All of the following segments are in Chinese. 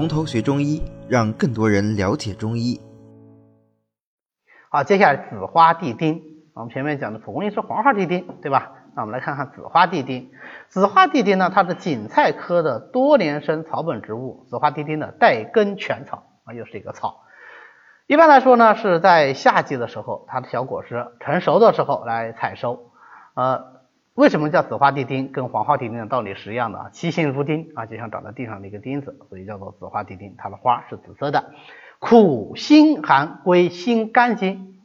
从头学中医，让更多人了解中医。好，接下来紫花地丁，我们前面讲的蒲公英是黄花地丁，对吧？那我们来看看紫花地丁。紫花地丁呢，它是堇菜科的多年生草本植物。紫花地丁的带根全草啊，又是一个草。一般来说呢，是在夏季的时候，它的小果实成熟的时候来采收。呃，为什么叫紫花地丁？跟黄花地丁的道理是一样的啊，七星如钉啊，就像长在地上的一个钉子，所以叫做紫花地丁。它的花是紫色的，苦辛寒，归心肝经，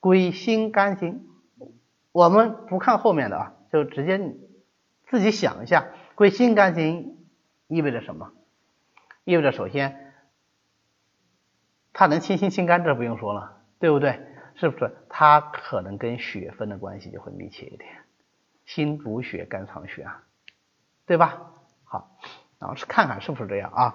归心肝经。我们不看后面的啊，就直接自己想一下，归心肝经意味着什么？意味着首先。它能清心清肝，这不用说了，对不对？是不是？它可能跟血分的关系就会密切一点。心主血，肝藏血啊，对吧？好，然后是看看是不是这样啊？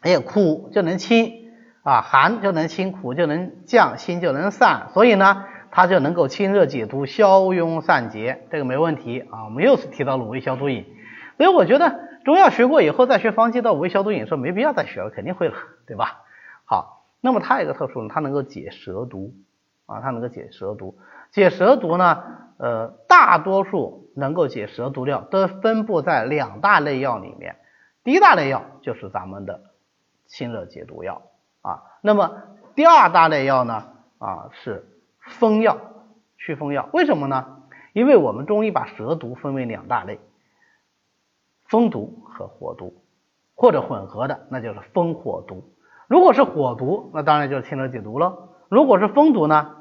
哎呀，苦就能清啊，寒就能清，苦就能降，心就能散，所以呢，它就能够清热解毒、消痈散结，这个没问题啊。我们又是提到了五味消毒饮，所以我觉得中药学过以后再学方剂到五味消毒饮，说没必要再学了，肯定会了，对吧？好，那么它有一个特殊呢，它能够解蛇毒啊，它能够解蛇毒。解蛇毒呢，呃，大多数能够解蛇毒药都分布在两大类药里面。第一大类药就是咱们的清热解毒药啊，那么第二大类药呢啊是风药、祛风药。为什么呢？因为我们中医把蛇毒分为两大类，风毒和火毒，或者混合的，那就是风火毒。如果是火毒，那当然就是清热解毒了；如果是风毒呢，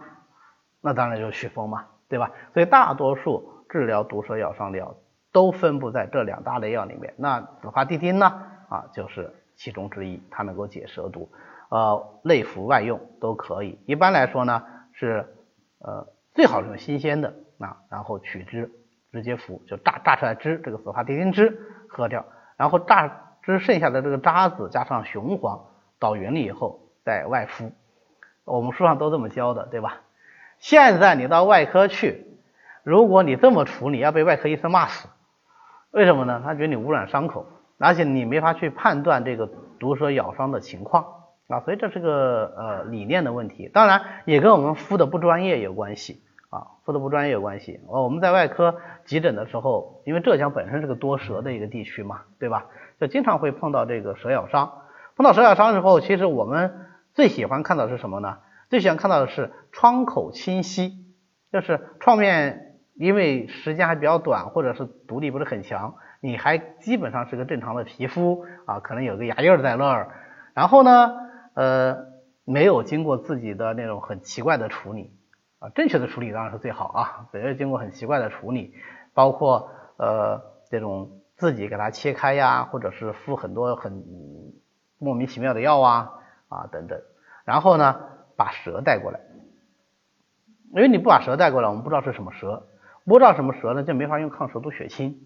那当然就是祛风嘛，对吧？所以大多数治疗毒蛇咬伤的药都分布在这两大类药里面。那紫花地丁呢，啊，就是其中之一，它能够解蛇毒，呃，内服外用都可以。一般来说呢，是呃最好用新鲜的啊，然后取汁直接服，就榨榨出来汁，这个紫花地丁汁喝掉，然后榨汁剩下的这个渣子加上雄黄。捣匀了以后再外敷，我们书上都这么教的，对吧？现在你到外科去，如果你这么处理，要被外科医生骂死。为什么呢？他觉得你污染伤口，而且你没法去判断这个毒蛇咬伤的情况啊，所以这是个呃理念的问题。当然也跟我们敷的不专业有关系啊，敷的不专业有关系。我们在外科急诊的时候，因为浙江本身是个多蛇的一个地区嘛，对吧？就经常会碰到这个蛇咬伤。碰到蛇咬伤的时候，其实我们最喜欢看到的是什么呢？最喜欢看到的是窗口清晰，就是创面因为时间还比较短，或者是毒力不是很强，你还基本上是个正常的皮肤啊，可能有个牙印在那儿，然后呢，呃，没有经过自己的那种很奇怪的处理啊，正确的处理当然是最好啊，没有经过很奇怪的处理，包括呃这种自己给它切开呀，或者是敷很多很。莫名其妙的药啊啊等等，然后呢把蛇带过来，因为你不把蛇带过来，我们不知道是什么蛇，不知道什么蛇呢就没法用抗蛇毒血清。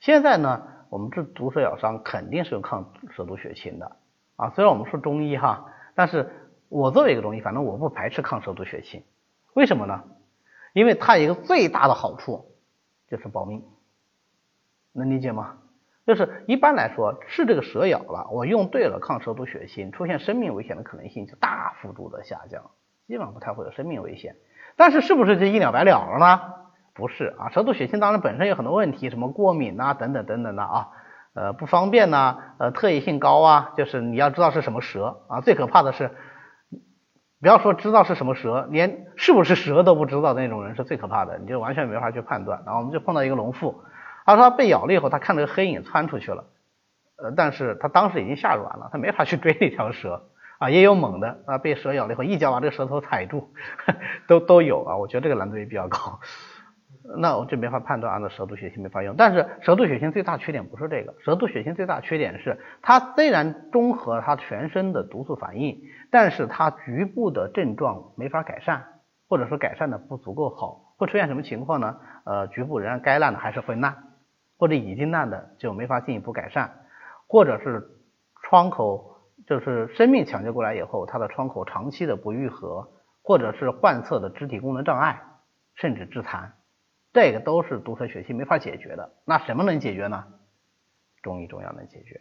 现在呢我们治毒蛇咬伤肯定是用抗蛇毒血清的啊，虽然我们说中医哈，但是我作为一个中医，反正我不排斥抗蛇毒血清，为什么呢？因为它有一个最大的好处就是保命，能理解吗？就是一般来说，是这个蛇咬了，我用对了抗蛇毒血清，出现生命危险的可能性就大幅度的下降，基本上不太会有生命危险。但是是不是就一了百了了呢？不是啊，蛇毒血清当然本身有很多问题，什么过敏呐，等等等等的啊，呃不方便呐，呃特异性高啊，就是你要知道是什么蛇啊，最可怕的是，不要说知道是什么蛇，连是不是蛇都不知道的那种人是最可怕的，你就完全没法去判断。然后我们就碰到一个农妇。他说他被咬了以后，他看那个黑影窜出去了，呃，但是他当时已经吓软了，他没法去追那条蛇啊，也有猛的啊，被蛇咬了以后一脚把这个蛇头踩住，都都有啊，我觉得这个难度也比较高，那我就没法判断，按照蛇毒血清没法用。但是蛇毒血清最大缺点不是这个，蛇毒血清最大缺点是它虽然中和它全身的毒素反应，但是它局部的症状没法改善，或者说改善的不足够好，会出现什么情况呢？呃，局部仍然该烂的还是会烂。或者已经烂的就没法进一步改善，或者是窗口就是生命抢救过来以后，它的窗口长期的不愈合，或者是患侧的肢体功能障碍，甚至致残，这个都是毒蛇血清没法解决的。那什么能解决呢？中医中药能解决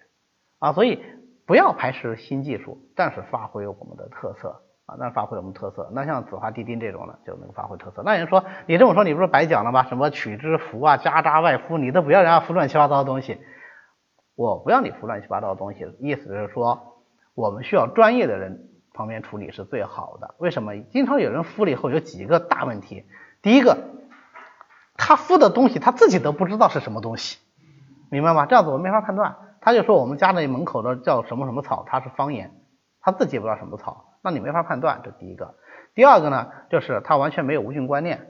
啊。所以不要排斥新技术，但是发挥我们的特色那发挥我们特色。那像紫花地丁这种呢，就能发挥特色。那人说你这么说，你不是白讲了吗？什么取之服啊，加扎外敷，你都不要人家敷乱七八糟的东西。我不要你敷乱七八糟的东西，意思是说我们需要专业的人旁边处理是最好的。为什么？经常有人敷了以后有几个大问题。第一个，他敷的东西他自己都不知道是什么东西，明白吗？这样子我没法判断。他就说我们家那门口的叫什么什么草，它是方言，他自己也不知道什么草，那你没法判断。这第一个，第二个呢，就是他完全没有无菌观念，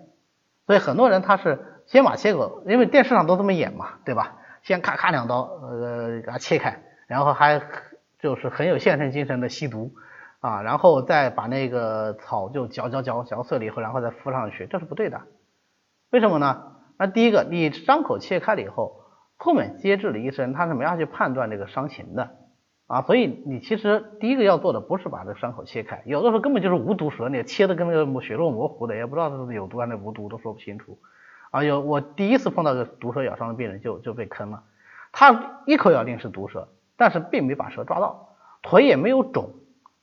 所以很多人他是先把切口，因为电视上都这么演嘛，对吧？先咔咔两刀，呃，给它切开，然后还就是很有献身精神的吸毒啊，然后再把那个草就嚼嚼嚼嚼碎了以后，然后再敷上去，这是不对的。为什么呢？那第一个，你伤口切开了以后。后面接治的医生他是没法去判断这个伤情的啊，所以你其实第一个要做的不是把这伤口切开，有的时候根本就是无毒蛇，你切的跟那个血肉模糊的，也不知道这是有毒还是无毒都说不清楚啊。有我第一次碰到个毒蛇咬伤的病人就就被坑了，他一口咬定是毒蛇，但是并没把蛇抓到，腿也没有肿，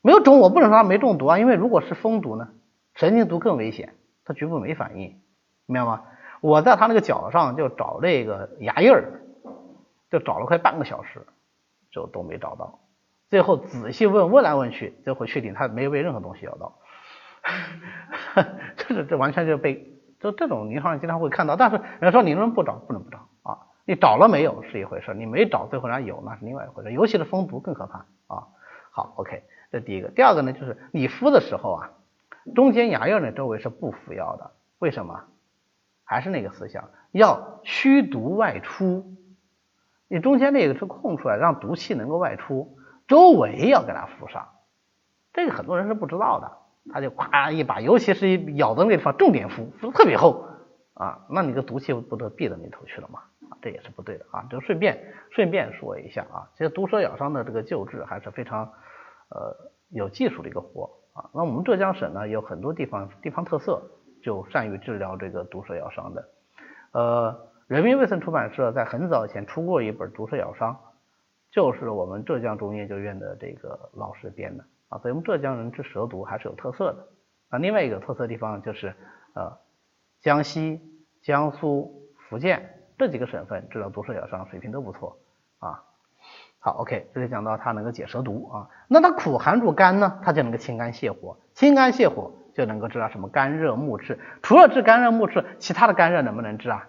没有肿我不能说他没中毒啊，因为如果是蜂毒呢，神经毒更危险，他局部没反应，明白吗？我在他那个脚上就找那个牙印儿。就找了快半个小时，就都没找到。最后仔细问问来问去，最后确定他没有被任何东西咬到。这是这完全就被就这种临床上经常会看到。但是人家说你能不能不找不能不找啊？你找了没有是一回事，你没找最后人家有那是另外一回事。尤其是蜂毒更可怕啊。好，OK，这第一个。第二个呢，就是你敷的时候啊，中间牙印的周围是不敷药的。为什么？还是那个思想，要驱毒外出。你中间那个是空出来，让毒气能够外出，周围要给它敷上，这个很多人是不知道的，他就咵一把，尤其是咬的那地方重点敷，敷的特别厚啊，那你的毒气不都闭到里头去了吗？啊，这也是不对的啊，就顺便顺便说一下啊，其实毒蛇咬伤的这个救治还是非常呃有技术的一个活啊，那我们浙江省呢有很多地方地方特色，就善于治疗这个毒蛇咬伤的，呃。人民卫生出版社在很早以前出过一本《毒蛇咬伤》，就是我们浙江中医研究院的这个老师编的啊，所以我们浙江人治蛇毒还是有特色的啊。另外一个特色地方就是呃，江西、江苏、福建这几个省份治疗毒蛇咬伤水平都不错啊。好，OK，这里讲到它能够解蛇毒啊，那它苦寒主肝呢，它就能够清肝泻火，清肝泻火就能够治疗什么肝热目赤。除了治肝热目赤，其他的肝热能不能治啊？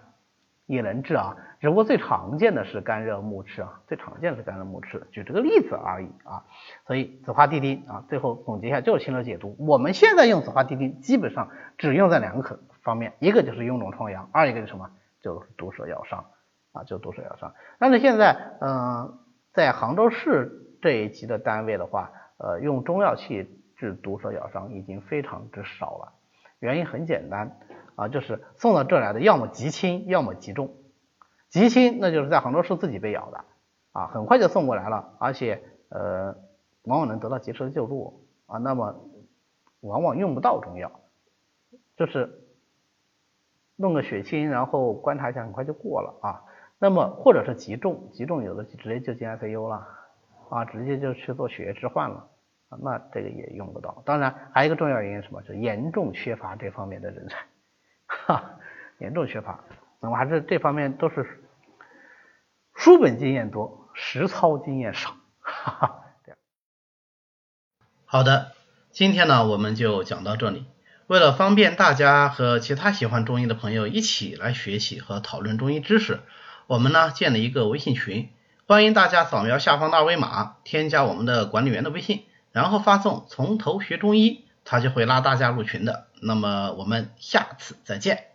也能治啊，只不过最常见的是肝热目赤啊，最常见的是肝热目赤，举这个例子而已啊。所以紫花地丁啊，最后总结一下就是清热解毒。我们现在用紫花地丁基本上只用在两个方面，一个就是臃肿疮疡，二一个是什么？就是毒蛇咬伤啊，就毒蛇咬伤。但是现在嗯，在杭州市这一级的单位的话，呃，用中药去治毒蛇咬伤已经非常之少了，原因很简单。啊，就是送到这来的，要么极轻，要么极重。极轻，那就是在杭州市自己被咬的，啊，很快就送过来了，而且呃，往往能得到及时的救助啊。那么往往用不到中药，就是弄个血清，然后观察一下，很快就过了啊。那么或者是极重，极重有的直接就进 ICU 了，啊，直接就去做血液置换了，那这个也用不到。当然，还有一个重要原因什么？就严重缺乏这方面的人才。哈，严重缺乏，那么还是这方面都是书本经验多，实操经验少。哈哈，好的，今天呢我们就讲到这里。为了方便大家和其他喜欢中医的朋友一起来学习和讨论中医知识，我们呢建了一个微信群，欢迎大家扫描下方的二维码，添加我们的管理员的微信，然后发送“从头学中医”。他就会拉大家入群的，那么我们下次再见。